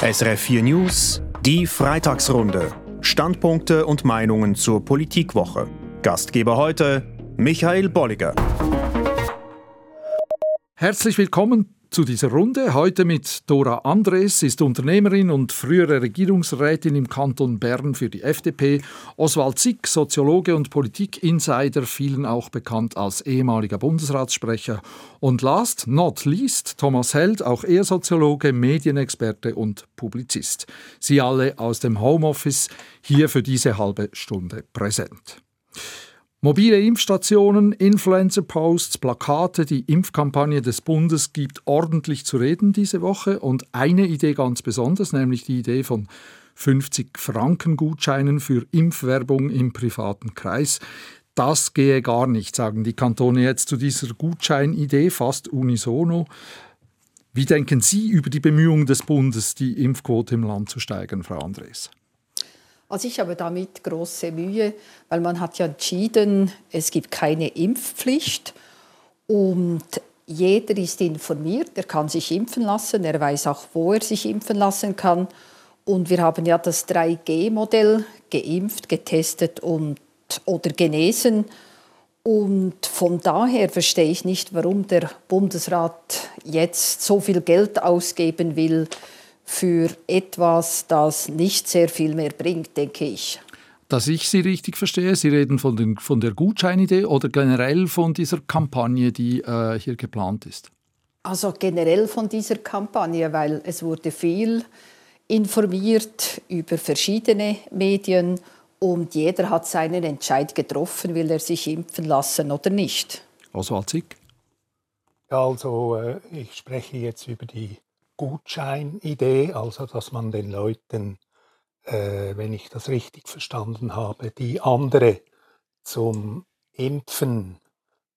SRF 4 News, die Freitagsrunde. Standpunkte und Meinungen zur Politikwoche. Gastgeber heute Michael Bolliger. Herzlich willkommen zu dieser Runde. Heute mit Dora Andres, ist Unternehmerin und frühere Regierungsrätin im Kanton Bern für die FDP. Oswald Zick, Soziologe und Politikinsider, vielen auch bekannt als ehemaliger Bundesratssprecher. Und last not least Thomas Held, auch er Soziologe, Medienexperte und Publizist. Sie alle aus dem Homeoffice hier für diese halbe Stunde präsent. Mobile Impfstationen, Influencer-Posts, Plakate, die Impfkampagne des Bundes gibt ordentlich zu reden diese Woche und eine Idee ganz besonders, nämlich die Idee von 50 Franken Gutscheinen für Impfwerbung im privaten Kreis. Das gehe gar nicht, sagen die Kantone jetzt zu dieser Gutscheinidee fast unisono. Wie denken Sie über die Bemühungen des Bundes, die Impfquote im Land zu steigern, Frau Andres? Also ich habe damit große Mühe, weil man hat ja entschieden, es gibt keine Impfpflicht und jeder ist informiert, er kann sich impfen lassen, er weiß auch, wo er sich impfen lassen kann. Und wir haben ja das 3G-Modell geimpft, getestet und, oder genesen. Und von daher verstehe ich nicht, warum der Bundesrat jetzt so viel Geld ausgeben will für etwas, das nicht sehr viel mehr bringt, denke ich. Dass ich Sie richtig verstehe, Sie reden von, den, von der Gutscheinidee oder generell von dieser Kampagne, die äh, hier geplant ist? Also generell von dieser Kampagne, weil es wurde viel informiert über verschiedene Medien und jeder hat seinen Entscheid getroffen, will er sich impfen lassen oder nicht. Oswald Zick? Ja, also äh, ich spreche jetzt über die Gutscheinidee, also dass man den Leuten, äh, wenn ich das richtig verstanden habe, die andere zum Impfen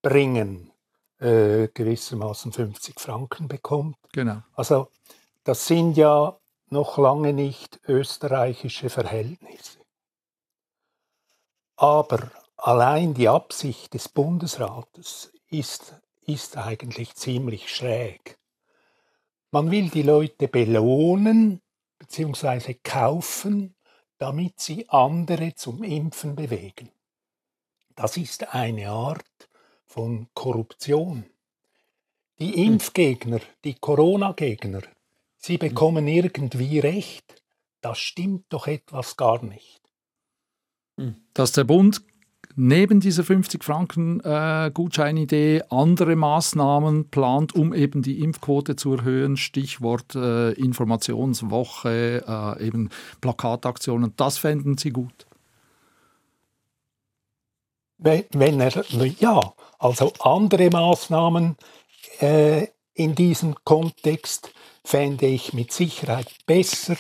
bringen, äh, gewissermaßen 50 Franken bekommt. Genau. Also das sind ja noch lange nicht österreichische Verhältnisse. Aber allein die Absicht des Bundesrates ist, ist eigentlich ziemlich schräg. Man will die Leute belohnen bzw. kaufen, damit sie andere zum Impfen bewegen. Das ist eine Art von Korruption. Die hm. Impfgegner, die Corona-Gegner, sie hm. bekommen irgendwie Recht. Das stimmt doch etwas gar nicht. Hm. Dass der Bund neben dieser 50 Franken äh, Gutscheinidee andere Maßnahmen plant, um eben die Impfquote zu erhöhen. Stichwort äh, Informationswoche, äh, eben Plakataktionen. Das fänden Sie gut. Wenn, er, ja, also andere Maßnahmen äh, in diesem Kontext fände ich mit Sicherheit besser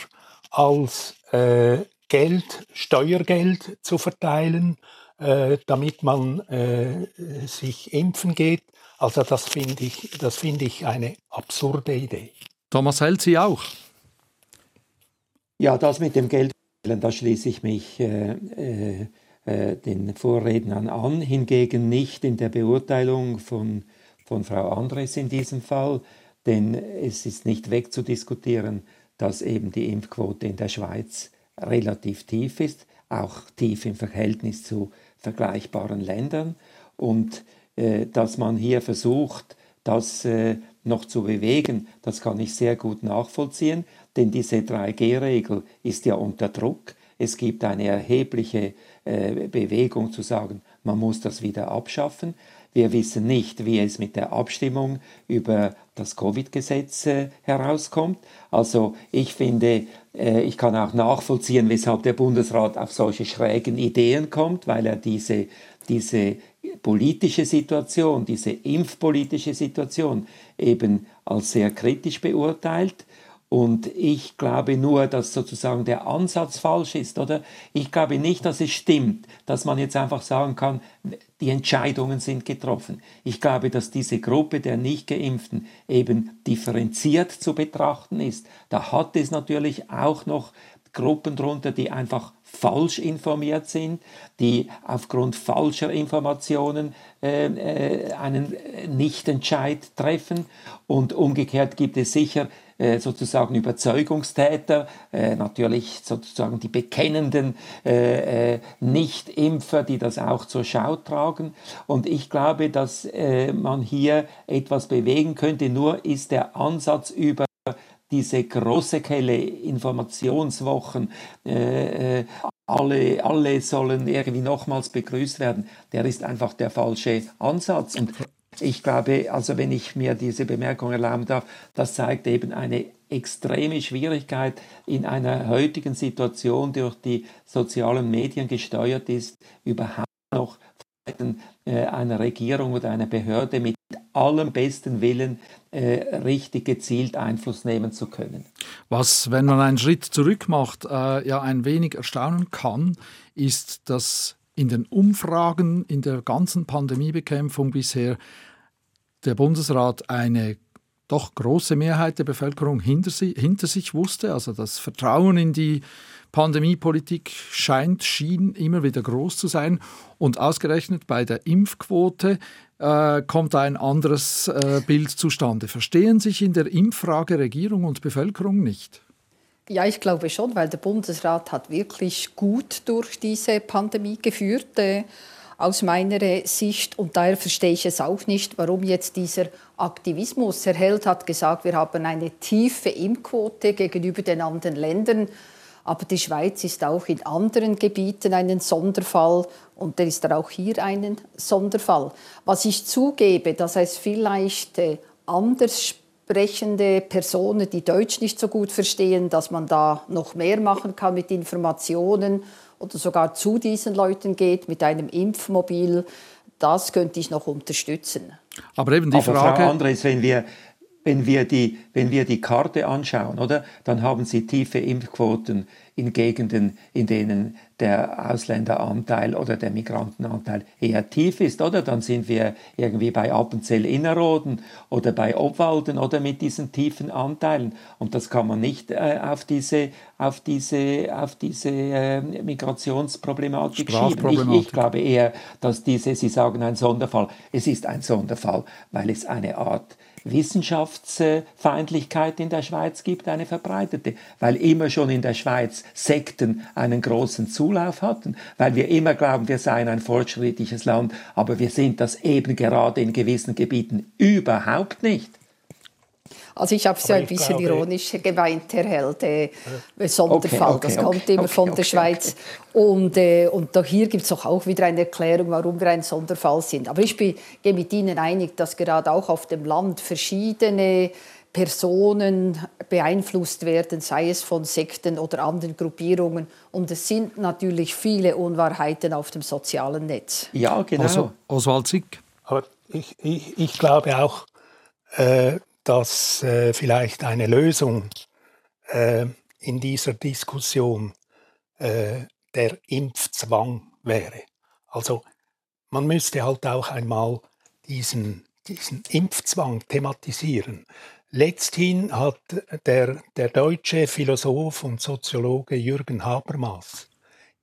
als äh, Geld, Steuergeld zu verteilen äh, damit man äh, sich impfen geht. Also das finde ich, das finde ich eine absurde Idee. Thomas hält Sie auch? Ja, das mit dem Geld, da schließe ich mich äh, äh, äh, den Vorrednern an, hingegen nicht in der Beurteilung von, von Frau Andres in diesem Fall, denn es ist nicht wegzudiskutieren, dass eben die Impfquote in der Schweiz relativ tief ist, auch tief im Verhältnis zu vergleichbaren Ländern und äh, dass man hier versucht, das äh, noch zu bewegen, das kann ich sehr gut nachvollziehen, denn diese 3G-Regel ist ja unter Druck. Es gibt eine erhebliche äh, Bewegung zu sagen, man muss das wieder abschaffen. Wir wissen nicht, wie es mit der Abstimmung über das Covid-Gesetz äh, herauskommt. Also ich finde, äh, ich kann auch nachvollziehen, weshalb der Bundesrat auf solche schrägen Ideen kommt, weil er diese, diese politische Situation, diese impfpolitische Situation eben als sehr kritisch beurteilt. Und ich glaube nur, dass sozusagen der Ansatz falsch ist, oder? Ich glaube nicht, dass es stimmt, dass man jetzt einfach sagen kann, die Entscheidungen sind getroffen. Ich glaube, dass diese Gruppe der Nicht-Geimpften eben differenziert zu betrachten ist. Da hat es natürlich auch noch Gruppen drunter, die einfach falsch informiert sind, die aufgrund falscher Informationen äh, äh einen Nichtentscheid treffen. Und umgekehrt gibt es sicher äh, sozusagen Überzeugungstäter, äh, natürlich sozusagen die bekennenden äh, Nicht-Impfer, die das auch zur Schau tragen. Und ich glaube, dass man hier etwas bewegen könnte. Nur ist der Ansatz über diese große Kelle Informationswochen, äh, alle, alle sollen irgendwie nochmals begrüßt werden, der ist einfach der falsche Ansatz. Und ich glaube, also wenn ich mir diese Bemerkung erlauben darf, das zeigt eben eine extreme Schwierigkeit in einer heutigen Situation, die durch die sozialen Medien gesteuert ist, überhaupt noch äh, einer Regierung oder einer Behörde mit allem besten Willen äh, richtig gezielt Einfluss nehmen zu können. Was, wenn man einen Schritt zurück macht, äh, ja ein wenig erstaunen kann, ist, dass in den Umfragen in der ganzen Pandemiebekämpfung bisher der Bundesrat eine doch große Mehrheit der Bevölkerung hinter, sie, hinter sich wusste. Also das Vertrauen in die Pandemiepolitik scheint, schien immer wieder groß zu sein. Und ausgerechnet bei der Impfquote äh, kommt ein anderes äh, Bild zustande. Verstehen sich in der Impffrage Regierung und Bevölkerung nicht? Ja, ich glaube schon, weil der Bundesrat hat wirklich gut durch diese Pandemie geführt. Äh, aus meiner Sicht. Und daher verstehe ich es auch nicht, warum jetzt dieser Aktivismus. Herr Held hat gesagt, wir haben eine tiefe Impfquote gegenüber den anderen Ländern. Aber die Schweiz ist auch in anderen Gebieten ein Sonderfall und der ist auch hier ein Sonderfall. Was ich zugebe, dass es vielleicht äh, anders sprechende Personen, die Deutsch nicht so gut verstehen, dass man da noch mehr machen kann mit Informationen oder sogar zu diesen Leuten geht mit einem Impfmobil, das könnte ich noch unterstützen. Aber eben die Aber Frage. Frau Andres, wenn wir wenn wir, die, wenn wir die Karte anschauen, oder, dann haben sie tiefe Impfquoten in Gegenden, in denen der Ausländeranteil oder der Migrantenanteil eher tief ist, oder? Dann sind wir irgendwie bei Appenzell-Innerrhoden oder bei Obwalden oder mit diesen tiefen Anteilen. Und das kann man nicht äh, auf diese, auf diese, auf diese äh, Migrationsproblematik schieben. Ich, ich glaube eher, dass diese, Sie sagen ein Sonderfall, es ist ein Sonderfall, weil es eine Art Wissenschaftsfeindlichkeit in der Schweiz gibt, eine verbreitete, weil immer schon in der Schweiz Sekten einen großen Zulauf hatten, weil wir immer glauben, wir seien ein fortschrittliches Land, aber wir sind das eben gerade in gewissen Gebieten überhaupt nicht. Also ich habe es ja ein bisschen glaube, ironisch gemeint, Herr Held, äh, Sonderfall, okay, okay, das kommt okay, immer von der Schweiz. Und, äh, und da hier gibt es auch wieder eine Erklärung, warum wir ein Sonderfall sind. Aber ich bin, gehe mit Ihnen einig, dass gerade auch auf dem Land verschiedene Personen beeinflusst werden, sei es von Sekten oder anderen Gruppierungen. Und es sind natürlich viele Unwahrheiten auf dem sozialen Netz. Ja, genau. Also, Oswald Zick. Aber ich, ich, ich glaube auch, äh, dass äh, vielleicht eine Lösung äh, in dieser Diskussion äh, der Impfzwang wäre. Also man müsste halt auch einmal diesen, diesen Impfzwang thematisieren. Letzthin hat der, der deutsche Philosoph und Soziologe Jürgen Habermas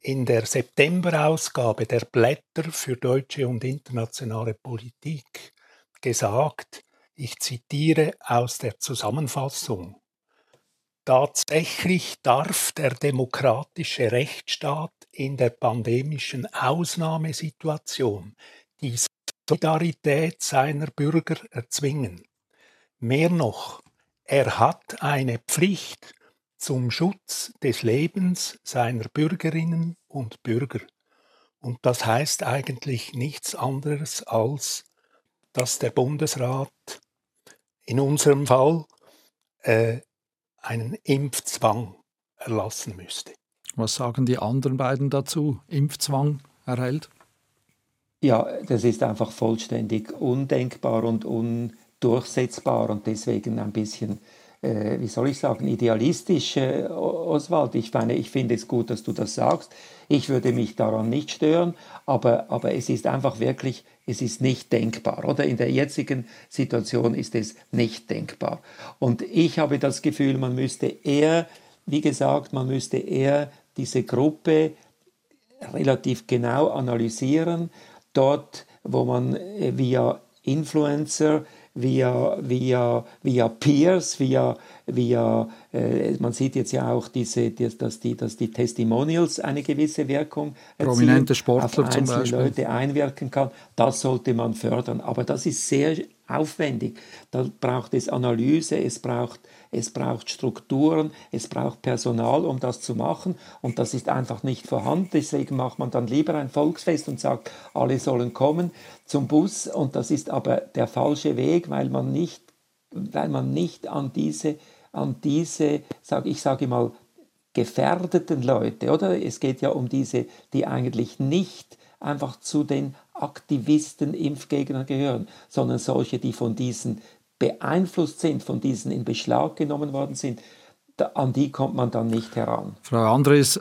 in der September-Ausgabe der Blätter für deutsche und internationale Politik gesagt, ich zitiere aus der Zusammenfassung. Tatsächlich darf der demokratische Rechtsstaat in der pandemischen Ausnahmesituation die Solidarität seiner Bürger erzwingen. Mehr noch, er hat eine Pflicht zum Schutz des Lebens seiner Bürgerinnen und Bürger. Und das heißt eigentlich nichts anderes als, dass der Bundesrat in unserem Fall äh, einen Impfzwang erlassen müsste. Was sagen die anderen beiden dazu? Impfzwang erhält? Ja, das ist einfach vollständig undenkbar und undurchsetzbar und deswegen ein bisschen äh, wie soll ich sagen, idealistisch, äh, Oswald. Ich, meine, ich finde es gut, dass du das sagst. Ich würde mich daran nicht stören, aber, aber es ist einfach wirklich, es ist nicht denkbar. Oder in der jetzigen Situation ist es nicht denkbar. Und ich habe das Gefühl, man müsste eher, wie gesagt, man müsste eher diese Gruppe relativ genau analysieren. Dort, wo man äh, via Influencer via, via, via Peers, via, via äh, man sieht jetzt ja auch, diese, dass, die, dass die Testimonials eine gewisse Wirkung Prominente Sportler auf einzelne Leute einwirken kann. Das sollte man fördern. Aber das ist sehr aufwendig. Da braucht es Analyse, es braucht, es braucht Strukturen, es braucht Personal, um das zu machen. Und das ist einfach nicht vorhanden. Deswegen macht man dann lieber ein Volksfest und sagt, alle sollen kommen zum Bus. Und das ist aber der falsche Weg, weil man nicht, weil man nicht an diese, an diese, sag, ich sage mal, gefährdeten Leute, oder? Es geht ja um diese, die eigentlich nicht einfach zu den Aktivisten, Impfgegnern gehören, sondern solche, die von diesen beeinflusst sind, von diesen in Beschlag genommen worden sind, da, an die kommt man dann nicht heran. Frau Andres,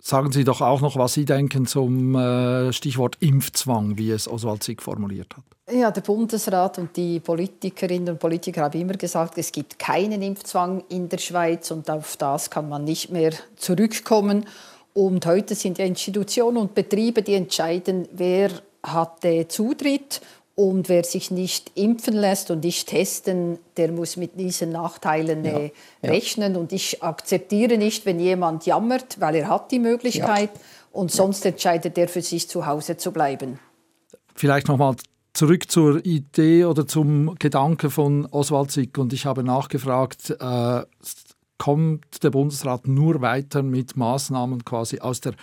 sagen Sie doch auch noch, was Sie denken zum äh, Stichwort Impfzwang, wie es Oswald Zick formuliert hat. Ja, der Bundesrat und die Politikerinnen und Politiker haben immer gesagt, es gibt keinen Impfzwang in der Schweiz und auf das kann man nicht mehr zurückkommen. Und heute sind ja Institutionen und Betriebe, die entscheiden, wer hat Zutritt und wer sich nicht impfen lässt und nicht testen, der muss mit diesen Nachteilen ja, äh, rechnen. Ja. Und ich akzeptiere nicht, wenn jemand jammert, weil er hat die Möglichkeit ja. und sonst entscheidet er für sich zu Hause zu bleiben. Vielleicht nochmal zurück zur Idee oder zum Gedanke von Oswald Zick. Und ich habe nachgefragt, äh, kommt der Bundesrat nur weiter mit Maßnahmen quasi aus der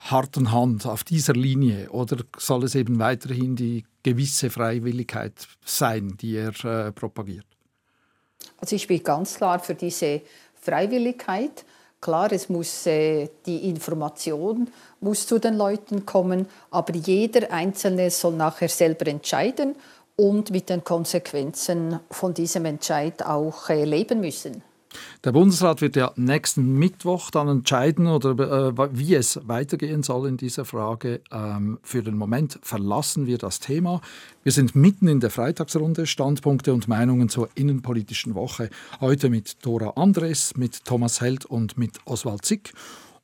harten Hand auf dieser Linie oder soll es eben weiterhin die gewisse Freiwilligkeit sein, die er äh, propagiert? Also ich bin ganz klar für diese Freiwilligkeit. Klar, es muss äh, die Information muss zu den Leuten kommen, aber jeder Einzelne soll nachher selber entscheiden und mit den Konsequenzen von diesem Entscheid auch äh, leben müssen. Der Bundesrat wird ja nächsten Mittwoch dann entscheiden, oder äh, wie es weitergehen soll in dieser Frage. Ähm, für den Moment verlassen wir das Thema. Wir sind mitten in der Freitagsrunde, Standpunkte und Meinungen zur innenpolitischen Woche. Heute mit Dora Andres, mit Thomas Held und mit Oswald Zick.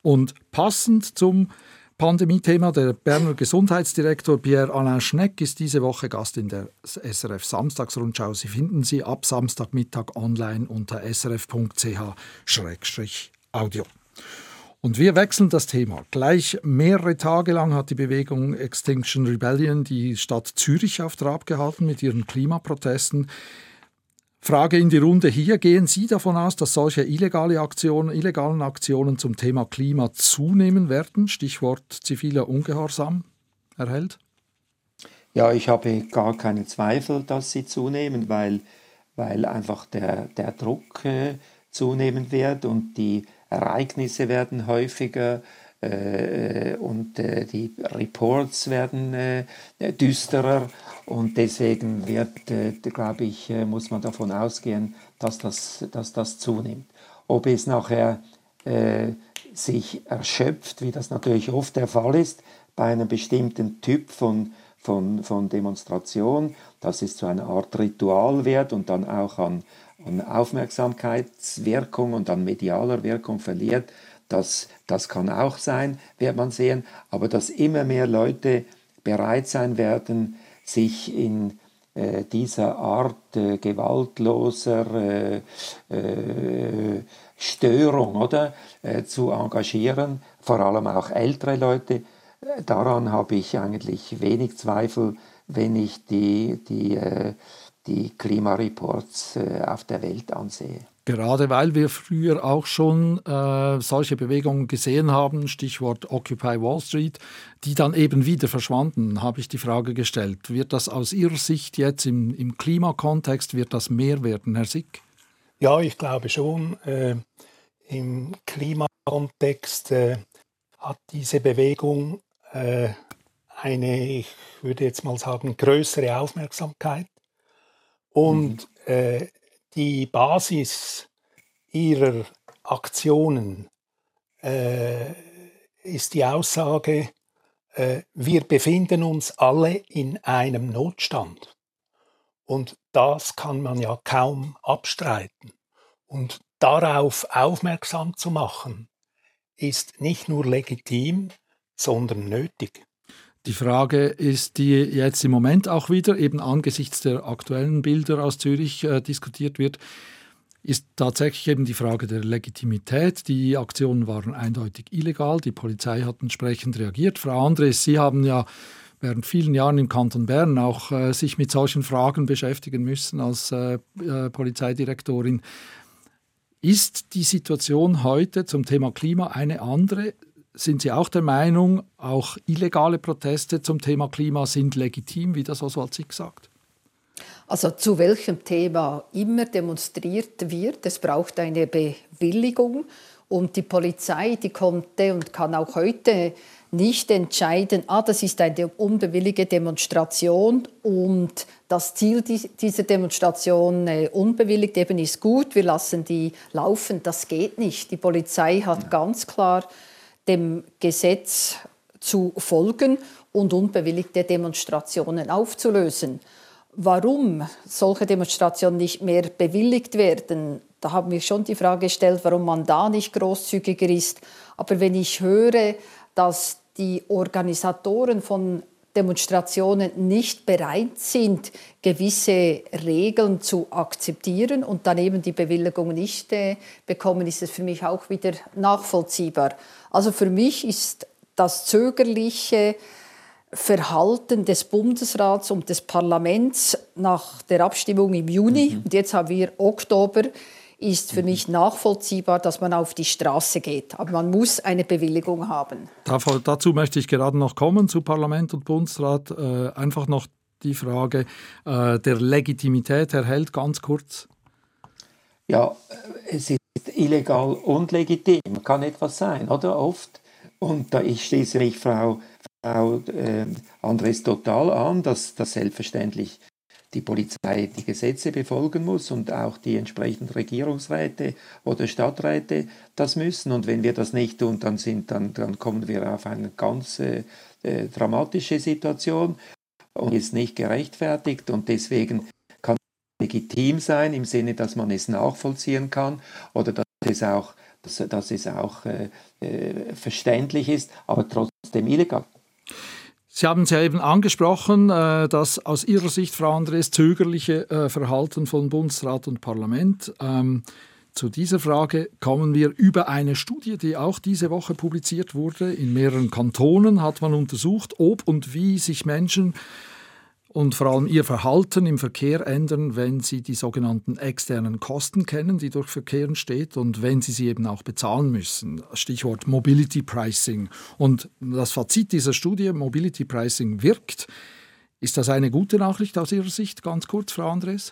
Und passend zum Pandemie-Thema. Der Berner Gesundheitsdirektor Pierre-Alain Schneck ist diese Woche Gast in der SRF Samstagsrundschau. Sie finden sie ab Samstagmittag online unter srf.ch-audio. Und wir wechseln das Thema. Gleich mehrere Tage lang hat die Bewegung Extinction Rebellion die Stadt Zürich auf Trab gehalten mit ihren Klimaprotesten. Frage in die Runde hier. Gehen Sie davon aus, dass solche illegale Aktionen, illegalen Aktionen zum Thema Klima zunehmen werden? Stichwort ziviler Ungehorsam, Herr Held? Ja, ich habe gar keine Zweifel, dass sie zunehmen, weil, weil einfach der, der Druck äh, zunehmen wird und die Ereignisse werden häufiger und äh, die Reports werden äh, düsterer und deswegen wird, äh, glaube ich, äh, muss man davon ausgehen, dass das, dass das zunimmt. Ob es nachher äh, sich erschöpft, wie das natürlich oft der Fall ist, bei einem bestimmten Typ von, von, von Demonstration, dass es zu einer Art Ritual wird und dann auch an, an Aufmerksamkeitswirkung und an medialer Wirkung verliert, das, das kann auch sein, wird man sehen, aber dass immer mehr Leute bereit sein werden, sich in äh, dieser Art äh, gewaltloser äh, äh Störung oder, äh, zu engagieren, vor allem auch ältere Leute. Daran habe ich eigentlich wenig Zweifel, wenn ich die, die, äh, die Klimareports auf der Welt ansehe. Gerade weil wir früher auch schon äh, solche Bewegungen gesehen haben, Stichwort Occupy Wall Street, die dann eben wieder verschwanden, habe ich die Frage gestellt. Wird das aus Ihrer Sicht jetzt im, im Klimakontext, wird das mehr werden, Herr Sick? Ja, ich glaube schon. Äh, Im Klimakontext äh, hat diese Bewegung äh, eine, ich würde jetzt mal sagen, größere Aufmerksamkeit. Und mhm. Äh, die Basis ihrer Aktionen äh, ist die Aussage, äh, wir befinden uns alle in einem Notstand. Und das kann man ja kaum abstreiten. Und darauf aufmerksam zu machen, ist nicht nur legitim, sondern nötig. Die Frage ist, die jetzt im Moment auch wieder eben angesichts der aktuellen Bilder aus Zürich äh, diskutiert wird, ist tatsächlich eben die Frage der Legitimität. Die Aktionen waren eindeutig illegal, die Polizei hat entsprechend reagiert. Frau Andres, Sie haben ja während vielen Jahren im Kanton Bern auch äh, sich mit solchen Fragen beschäftigen müssen als äh, äh, Polizeidirektorin. Ist die Situation heute zum Thema Klima eine andere? Sind Sie auch der Meinung, auch illegale Proteste zum Thema Klima sind legitim, wie das Oswald Sick sagt? Also zu welchem Thema immer demonstriert wird, es braucht eine Bewilligung und die Polizei, die konnte und kann auch heute nicht entscheiden, ah, das ist eine unbewilligte Demonstration und das Ziel dieser Demonstration äh, unbewilligt eben ist gut, wir lassen die laufen. Das geht nicht. Die Polizei hat ganz klar dem Gesetz zu folgen und unbewilligte Demonstrationen aufzulösen. Warum solche Demonstrationen nicht mehr bewilligt werden, da haben wir schon die Frage gestellt, warum man da nicht großzügiger ist. Aber wenn ich höre, dass die Organisatoren von Demonstrationen nicht bereit sind, gewisse Regeln zu akzeptieren und dann eben die Bewilligung nicht äh, bekommen, ist es für mich auch wieder nachvollziehbar. Also für mich ist das zögerliche Verhalten des Bundesrats und des Parlaments nach der Abstimmung im Juni, mhm. und jetzt haben wir Oktober, ist für mich nachvollziehbar, dass man auf die Straße geht. Aber man muss eine Bewilligung haben. dazu möchte ich gerade noch kommen zu Parlament und Bundesrat. Äh, einfach noch die Frage äh, der Legitimität, Herr Held, ganz kurz. Ja, es ist illegal und legitim, kann etwas sein, oder? Oft. Und da ich schließe mich Frau, Frau äh, Andres total an, dass das selbstverständlich die Polizei die Gesetze befolgen muss und auch die entsprechenden Regierungsräte oder Stadträte das müssen. Und wenn wir das nicht tun, dann, sind, dann, dann kommen wir auf eine ganz äh, dramatische Situation und ist nicht gerechtfertigt und deswegen kann es legitim sein im Sinne, dass man es nachvollziehen kann oder dass es auch, dass, dass es auch äh, äh verständlich ist, aber trotzdem illegal. Sie haben es ja eben angesprochen, äh, dass aus Ihrer Sicht, Frau Andres, zögerliche äh, Verhalten von Bundesrat und Parlament. Ähm, zu dieser Frage kommen wir über eine Studie, die auch diese Woche publiziert wurde. In mehreren Kantonen hat man untersucht, ob und wie sich Menschen und vor allem ihr Verhalten im Verkehr ändern, wenn sie die sogenannten externen Kosten kennen, die durch Verkehr entsteht und wenn sie sie eben auch bezahlen müssen. Stichwort Mobility Pricing. Und das Fazit dieser Studie, Mobility Pricing wirkt. Ist das eine gute Nachricht aus Ihrer Sicht? Ganz kurz, Frau Andres.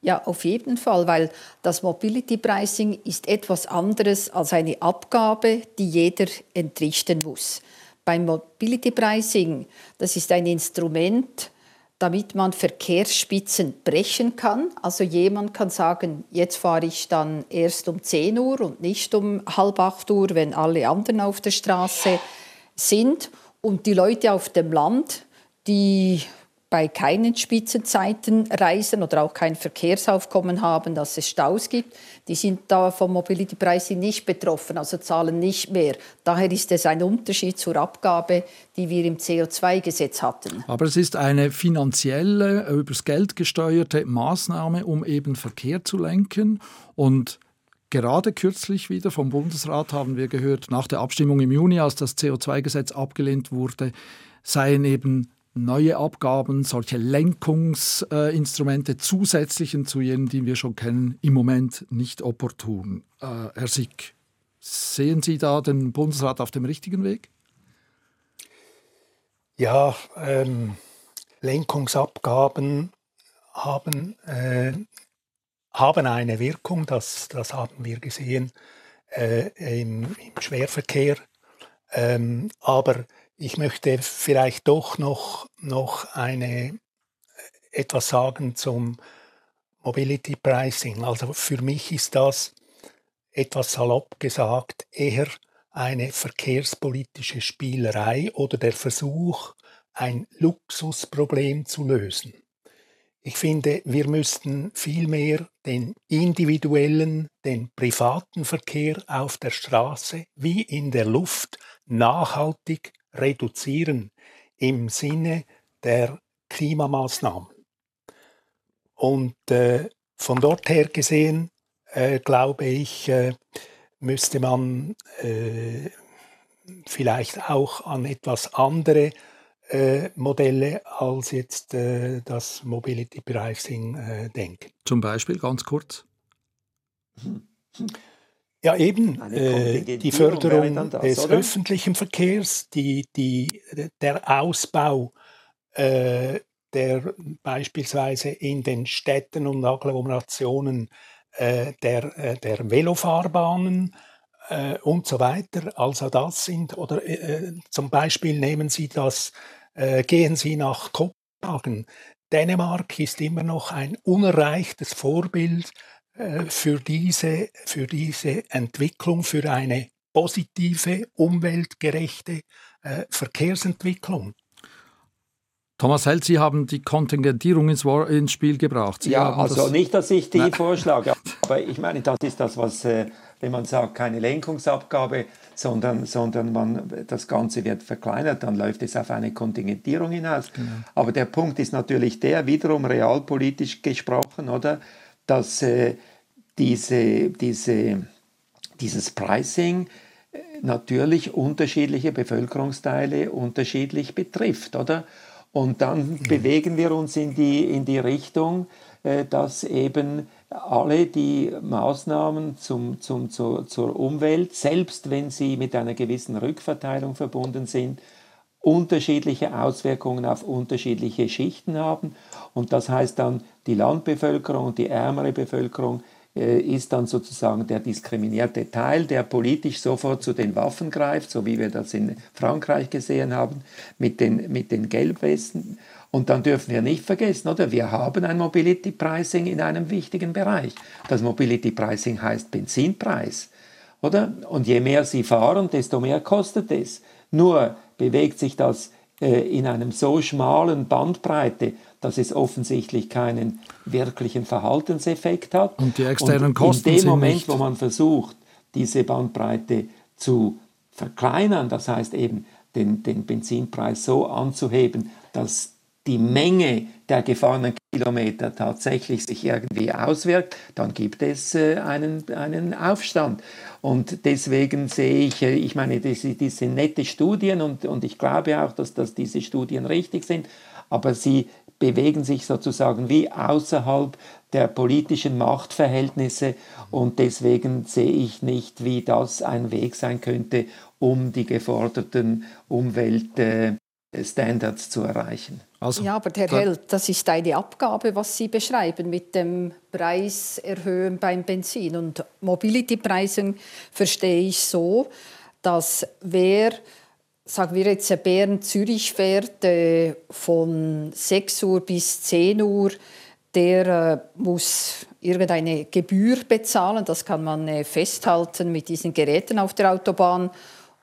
Ja, auf jeden Fall, weil das Mobility Pricing ist etwas anderes als eine Abgabe, die jeder entrichten muss. Beim Mobility Pricing, das ist ein Instrument, damit man Verkehrsspitzen brechen kann. Also jemand kann sagen, jetzt fahre ich dann erst um 10 Uhr und nicht um halb 8 Uhr, wenn alle anderen auf der Straße sind. Und die Leute auf dem Land, die bei keinen Spitzenzeiten reisen oder auch kein Verkehrsaufkommen haben, dass es Staus gibt, die sind da vom Mobility Pricing nicht betroffen, also zahlen nicht mehr. Daher ist es ein Unterschied zur Abgabe, die wir im CO2-Gesetz hatten. Aber es ist eine finanzielle, äh, übers Geld gesteuerte Maßnahme, um eben Verkehr zu lenken und Gerade kürzlich wieder vom Bundesrat haben wir gehört, nach der Abstimmung im Juni, als das CO2-Gesetz abgelehnt wurde, seien eben neue Abgaben, solche Lenkungsinstrumente zusätzlichen zu jenen, die wir schon kennen, im Moment nicht opportun. Äh, Herr Sick, sehen Sie da den Bundesrat auf dem richtigen Weg? Ja, ähm, Lenkungsabgaben haben, äh, haben eine Wirkung, das, das haben wir gesehen äh, im, im, Schwerverkehr. Ähm, aber ich möchte vielleicht doch noch, noch eine, etwas sagen zum Mobility Pricing. Also für mich ist das etwas salopp gesagt eher eine verkehrspolitische Spielerei oder der Versuch, ein Luxusproblem zu lösen. Ich finde, wir müssten vielmehr den individuellen, den privaten Verkehr auf der Straße wie in der Luft nachhaltig reduzieren. im Sinne der Klimamaßnahmen. Und äh, von dort her gesehen, äh, glaube ich, äh, müsste man äh, vielleicht auch an etwas andere äh, Modelle als jetzt äh, das Mobility Pricing denken. Zum Beispiel ganz kurz. Ja, eben äh, die Förderung das, des oder? öffentlichen Verkehrs, die, die, der Ausbau äh, der beispielsweise in den Städten und Agglomerationen äh, der, äh, der Velofahrbahnen äh, und so weiter. Also das sind, oder äh, zum Beispiel nehmen Sie das, gehen Sie nach Kopenhagen. Dänemark ist immer noch ein unerreichtes Vorbild für diese, für diese Entwicklung, für eine positive, umweltgerechte Verkehrsentwicklung. Thomas Held, Sie haben die Kontingentierung ins, ins Spiel gebracht. Sie ja, also das nicht, dass ich die Nein. vorschlage, aber ich meine, das ist das, was, äh, wenn man sagt, keine Lenkungsabgabe, sondern, sondern man, das Ganze wird verkleinert, dann läuft es auf eine Kontingentierung hinaus. Genau. Aber der Punkt ist natürlich der, wiederum realpolitisch gesprochen, oder, dass äh, diese, diese, dieses Pricing äh, natürlich unterschiedliche Bevölkerungsteile unterschiedlich betrifft, oder? Und dann bewegen wir uns in die, in die Richtung, äh, dass eben alle die Maßnahmen zum, zum, zur, zur Umwelt, selbst wenn sie mit einer gewissen Rückverteilung verbunden sind, unterschiedliche Auswirkungen auf unterschiedliche Schichten haben. Und das heißt dann, die Landbevölkerung und die ärmere Bevölkerung äh, ist dann sozusagen der diskriminierte Teil, der politisch sofort zu den Waffen greift, so wie wir das in Frankreich gesehen haben, mit den, mit den Gelbwesten. Und dann dürfen wir nicht vergessen, oder? Wir haben ein Mobility Pricing in einem wichtigen Bereich. Das Mobility Pricing heißt Benzinpreis, oder? Und je mehr Sie fahren, desto mehr kostet es. Nur bewegt sich das äh, in einem so schmalen Bandbreite, dass es offensichtlich keinen wirklichen Verhaltenseffekt hat. Und die externen Kosten In dem Moment, nicht. wo man versucht, diese Bandbreite zu verkleinern, das heißt eben den, den Benzinpreis so anzuheben, dass die Menge der gefahrenen Kilometer tatsächlich sich irgendwie auswirkt, dann gibt es äh, einen, einen Aufstand. Und deswegen sehe ich, äh, ich meine, das, das nette Studien und, und ich glaube auch, dass, dass diese Studien richtig sind, aber sie bewegen sich sozusagen wie außerhalb der politischen Machtverhältnisse und deswegen sehe ich nicht, wie das ein Weg sein könnte, um die geforderten Umweltstandards zu erreichen. Also, ja, aber Herr Held, das ist eine Abgabe, was Sie beschreiben mit dem Preiserhöhen beim Benzin. Und Mobility-Pricing verstehe ich so, dass wer sagen wir jetzt, Bern-Zürich fährt äh, von 6 Uhr bis 10 Uhr, der äh, muss irgendeine Gebühr bezahlen. Das kann man äh, festhalten mit diesen Geräten auf der Autobahn.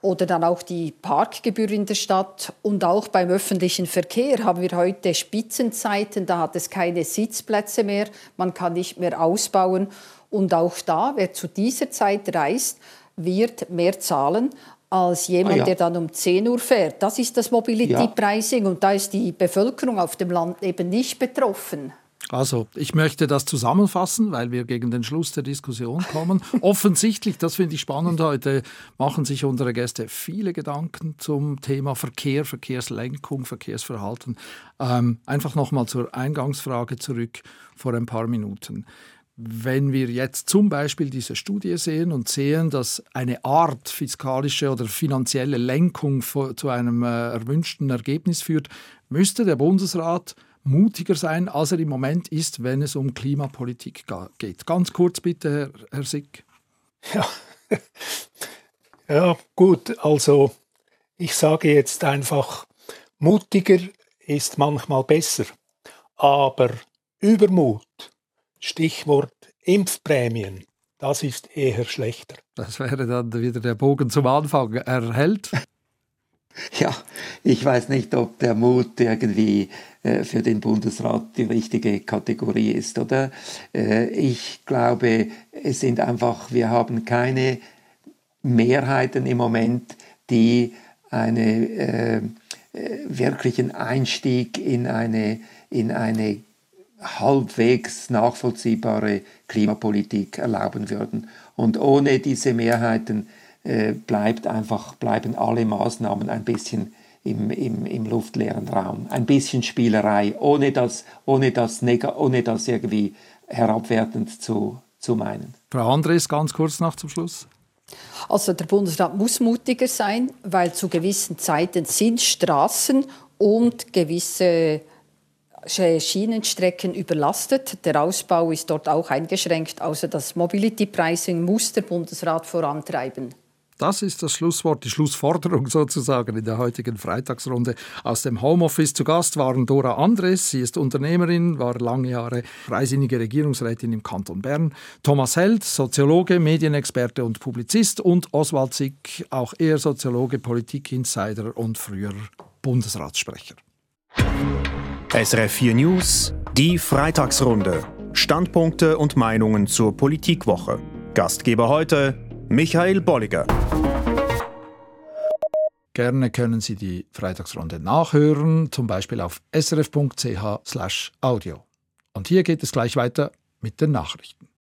Oder dann auch die Parkgebühr in der Stadt. Und auch beim öffentlichen Verkehr haben wir heute Spitzenzeiten. Da hat es keine Sitzplätze mehr. Man kann nicht mehr ausbauen. Und auch da, wer zu dieser Zeit reist, wird mehr zahlen als jemand, ah, ja. der dann um 10 Uhr fährt. Das ist das Mobility ja. Pricing und da ist die Bevölkerung auf dem Land eben nicht betroffen. Also, ich möchte das zusammenfassen, weil wir gegen den Schluss der Diskussion kommen. Offensichtlich, das finde ich spannend heute, machen sich unsere Gäste viele Gedanken zum Thema Verkehr, Verkehrslenkung, Verkehrsverhalten. Ähm, einfach nochmal zur Eingangsfrage zurück vor ein paar Minuten. Wenn wir jetzt zum Beispiel diese Studie sehen und sehen, dass eine Art fiskalische oder finanzielle Lenkung zu einem äh, erwünschten Ergebnis führt, müsste der Bundesrat mutiger sein, als er im Moment ist, wenn es um Klimapolitik geht. Ganz kurz bitte, Herr, Herr Sick. Ja. ja, gut, also ich sage jetzt einfach, mutiger ist manchmal besser, aber Übermut Stichwort Impfprämien. Das ist eher schlechter. Das wäre dann wieder der Bogen zum Anfang. Erhält? Ja, ich weiß nicht, ob der Mut irgendwie äh, für den Bundesrat die richtige Kategorie ist, oder? Äh, ich glaube, es sind einfach, wir haben keine Mehrheiten im Moment, die eine äh, äh, wirklichen Einstieg in eine, in eine halbwegs nachvollziehbare Klimapolitik erlauben würden. Und ohne diese Mehrheiten äh, bleibt einfach, bleiben alle Maßnahmen ein bisschen im, im, im luftleeren Raum. Ein bisschen Spielerei, ohne das, ohne das, ohne das irgendwie herabwertend zu, zu meinen. Frau Andres, ganz kurz noch zum Schluss. Also der Bundesrat muss mutiger sein, weil zu gewissen Zeiten sind Straßen und gewisse Schienenstrecken überlastet. Der Ausbau ist dort auch eingeschränkt. Also das Mobility Pricing muss der Bundesrat vorantreiben. Das ist das Schlusswort, die Schlussforderung sozusagen in der heutigen Freitagsrunde. Aus dem Homeoffice zu Gast waren Dora Andres, sie ist Unternehmerin, war lange Jahre freisinnige Regierungsrätin im Kanton Bern, Thomas Held, Soziologe, Medienexperte und Publizist und Oswald Sick, auch er Soziologe, Politikinsider und früher Bundesratssprecher. SRF 4 News, die Freitagsrunde. Standpunkte und Meinungen zur Politikwoche. Gastgeber heute Michael Bolliger. Gerne können Sie die Freitagsrunde nachhören, zum Beispiel auf srf.ch/audio. Und hier geht es gleich weiter mit den Nachrichten.